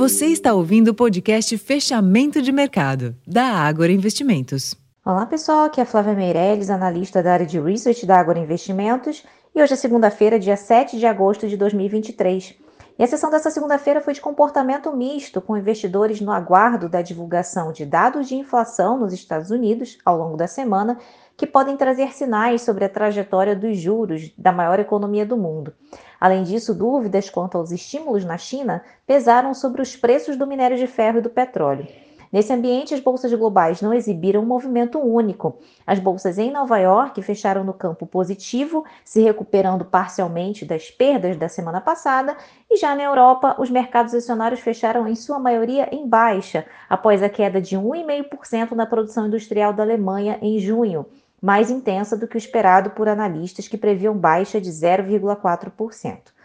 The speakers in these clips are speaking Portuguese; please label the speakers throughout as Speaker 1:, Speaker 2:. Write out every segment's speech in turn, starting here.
Speaker 1: Você está ouvindo o podcast Fechamento de Mercado, da Ágora Investimentos.
Speaker 2: Olá pessoal, aqui é Flávia Meirelles, analista da área de Research da Ágora Investimentos, e hoje é segunda-feira, dia 7 de agosto de 2023. E a sessão dessa segunda-feira foi de comportamento misto, com investidores no aguardo da divulgação de dados de inflação nos Estados Unidos ao longo da semana, que podem trazer sinais sobre a trajetória dos juros da maior economia do mundo. Além disso, dúvidas quanto aos estímulos na China pesaram sobre os preços do minério de ferro e do petróleo. Nesse ambiente, as bolsas globais não exibiram um movimento único. As bolsas em Nova York fecharam no campo positivo, se recuperando parcialmente das perdas da semana passada, e já na Europa, os mercados acionários fecharam em sua maioria em baixa, após a queda de 1,5% na produção industrial da Alemanha em junho, mais intensa do que o esperado por analistas que previam baixa de 0,4%.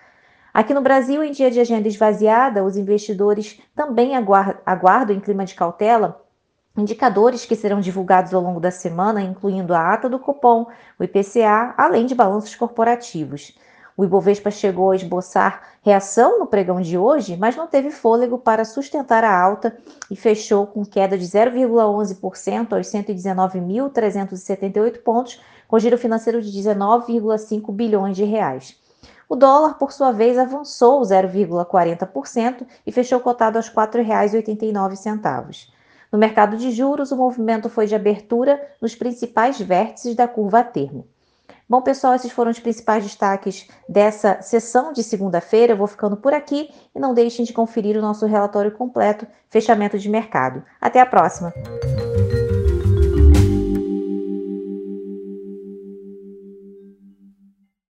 Speaker 2: Aqui no Brasil, em dia de agenda esvaziada, os investidores também aguardam em clima de cautela indicadores que serão divulgados ao longo da semana, incluindo a ata do Copom, o IPCA, além de balanços corporativos. O Ibovespa chegou a esboçar reação no pregão de hoje, mas não teve fôlego para sustentar a alta e fechou com queda de 0,11% aos 119.378 pontos, com giro financeiro de 19,5 bilhões de reais. O dólar, por sua vez, avançou 0,40% e fechou cotado aos R$ 4,89. No mercado de juros, o movimento foi de abertura nos principais vértices da curva a termo. Bom, pessoal, esses foram os principais destaques dessa sessão de segunda-feira. Eu vou ficando por aqui e não deixem de conferir o nosso relatório completo, fechamento de mercado. Até a próxima!